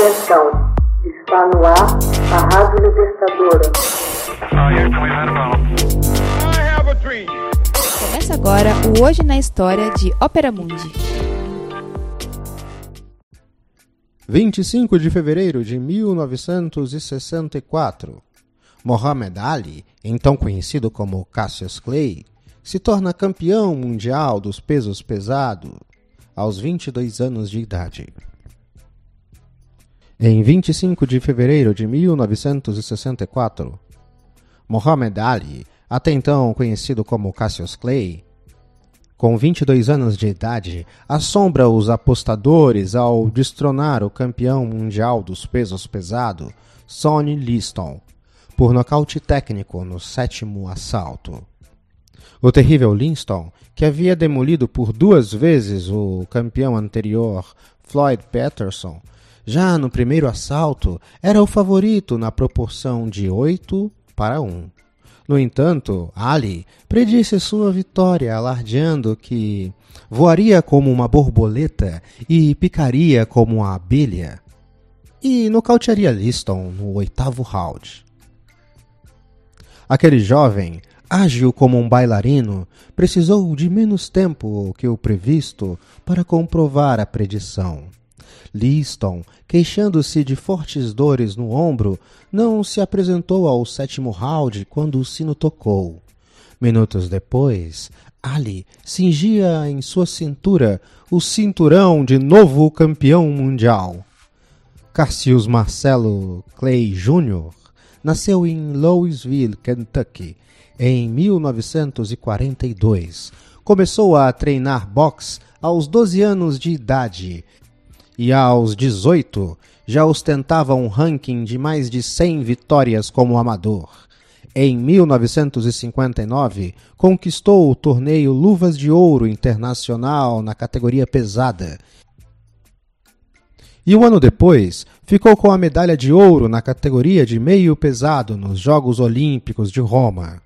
Atenção, está no ar a Rádio Libertadora. Começa agora o Hoje na História de Ópera Mundi. 25 de fevereiro de 1964. Muhammad Ali, então conhecido como Cassius Clay, se torna campeão mundial dos pesos pesados aos 22 anos de idade. Em 25 de fevereiro de 1964, Muhammad Ali, até então conhecido como Cassius Clay, com 22 anos de idade, assombra os apostadores ao destronar o campeão mundial dos pesos pesados, Sonny Liston, por nocaute técnico no sétimo assalto. O terrível Linston, que havia demolido por duas vezes o campeão anterior, Floyd Patterson, já no primeiro assalto era o favorito na proporção de 8 para 1. No entanto, Ali predisse sua vitória, alardeando que voaria como uma borboleta e picaria como uma abelha, e nocautearia Liston no oitavo round. Aquele jovem, ágil como um bailarino, precisou de menos tempo que o previsto para comprovar a predição. Liston, queixando-se de fortes dores no ombro, não se apresentou ao sétimo round quando o sino tocou. Minutos depois, Ali cingia em sua cintura o cinturão de novo campeão mundial. Cassius Marcelo Clay Jr nasceu em Louisville, Kentucky, em 1942. Começou a treinar boxe aos 12 anos de idade e aos 18 já ostentava um ranking de mais de 100 vitórias como amador. Em 1959, conquistou o torneio Luvas de Ouro Internacional na categoria pesada e um ano depois, ficou com a medalha de ouro na categoria de meio pesado nos Jogos Olímpicos de Roma.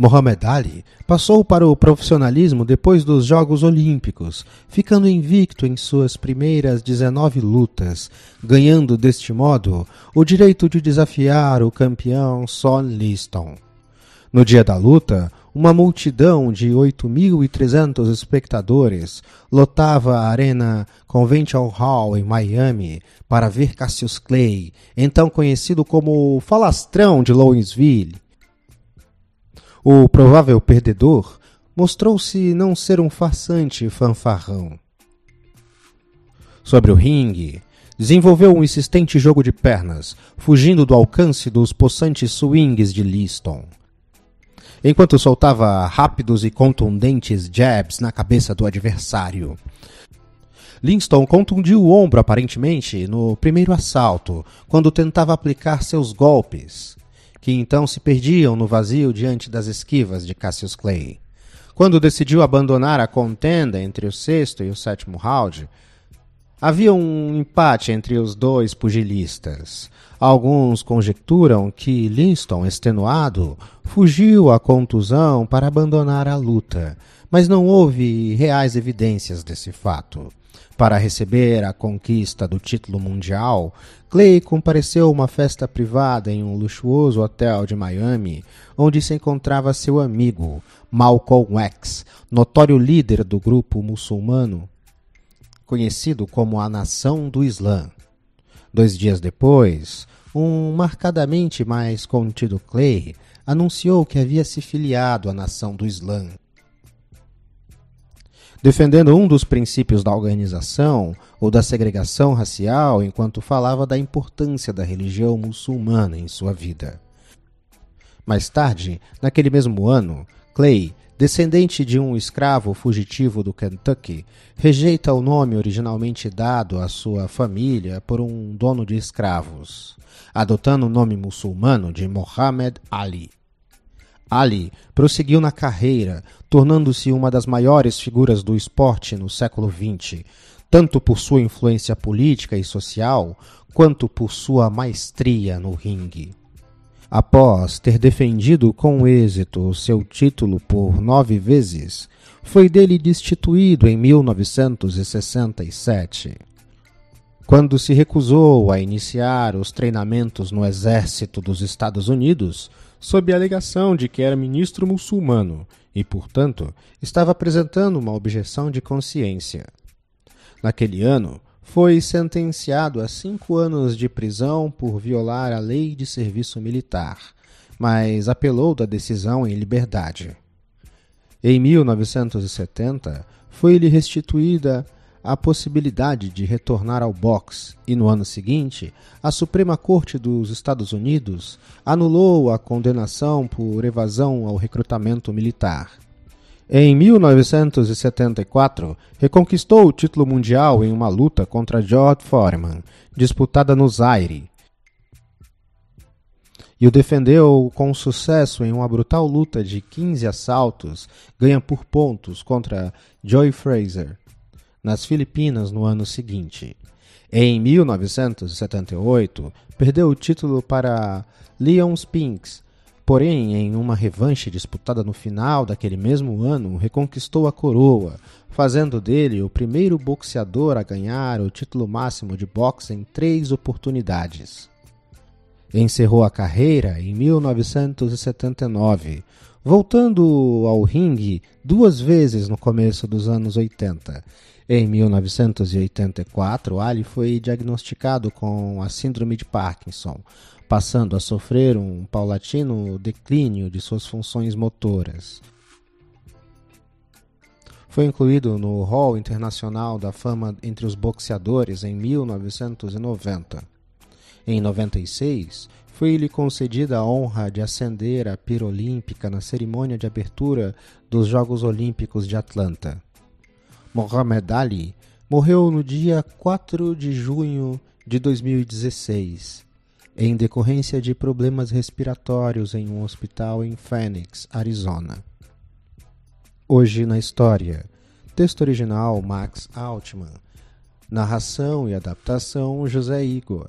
Mohamed Ali passou para o profissionalismo depois dos Jogos Olímpicos, ficando invicto em suas primeiras 19 lutas, ganhando deste modo o direito de desafiar o campeão Son Liston. No dia da luta, uma multidão de 8.300 espectadores lotava a Arena Convention Hall em Miami para ver Cassius Clay, então conhecido como o Falastrão de Louisville. O provável perdedor mostrou-se não ser um farsante fanfarrão. Sobre o ringue, desenvolveu um insistente jogo de pernas, fugindo do alcance dos possantes swings de Liston enquanto soltava rápidos e contundentes jabs na cabeça do adversário. Linston contundiu o ombro aparentemente no primeiro assalto, quando tentava aplicar seus golpes, que então se perdiam no vazio diante das esquivas de Cassius Clay. Quando decidiu abandonar a contenda entre o sexto e o sétimo round, havia um empate entre os dois pugilistas. Alguns conjecturam que Linston, extenuado, fugiu à contusão para abandonar a luta, mas não houve reais evidências desse fato. Para receber a conquista do título mundial, Clay compareceu a uma festa privada em um luxuoso hotel de Miami, onde se encontrava seu amigo, Malcolm X, notório líder do grupo muçulmano conhecido como a Nação do Islã. Dois dias depois, um marcadamente mais contido Clay anunciou que havia se filiado à Nação do Islã. Defendendo um dos princípios da organização ou da segregação racial, enquanto falava da importância da religião muçulmana em sua vida. Mais tarde, naquele mesmo ano, Clay descendente de um escravo fugitivo do Kentucky, rejeita o nome originalmente dado à sua família por um dono de escravos, adotando o nome muçulmano de Muhammad Ali. Ali prosseguiu na carreira, tornando-se uma das maiores figuras do esporte no século XX, tanto por sua influência política e social, quanto por sua maestria no ringue. Após ter defendido com êxito seu título por nove vezes, foi dele destituído em 1967. Quando se recusou a iniciar os treinamentos no exército dos Estados Unidos, sob a alegação de que era ministro muçulmano e, portanto, estava apresentando uma objeção de consciência. Naquele ano, foi sentenciado a cinco anos de prisão por violar a lei de serviço militar, mas apelou da decisão em liberdade. Em 1970, foi-lhe restituída a possibilidade de retornar ao boxe e no ano seguinte, a Suprema Corte dos Estados Unidos anulou a condenação por evasão ao recrutamento militar. Em 1974, reconquistou o título mundial em uma luta contra George Foreman, disputada no Zaire, e o defendeu com sucesso em uma brutal luta de 15 assaltos, ganha por pontos contra Joy Fraser, nas Filipinas no ano seguinte. Em 1978, perdeu o título para Leon Spinks, porém, em uma revanche disputada no final daquele mesmo ano, reconquistou a coroa, fazendo dele o primeiro boxeador a ganhar o título máximo de boxe em três oportunidades. Encerrou a carreira em 1979, voltando ao ringue duas vezes no começo dos anos 80. Em 1984, Ali foi diagnosticado com a síndrome de Parkinson, passando a sofrer um paulatino declínio de suas funções motoras. Foi incluído no Hall Internacional da Fama entre os boxeadores em 1990. Em 96, foi-lhe concedida a honra de acender a pira olímpica na cerimônia de abertura dos Jogos Olímpicos de Atlanta. Mohamed Ali morreu no dia 4 de junho de 2016, em decorrência de problemas respiratórios em um hospital em Phoenix, Arizona. Hoje na história. Texto original Max Altman. Narração e adaptação José Igor.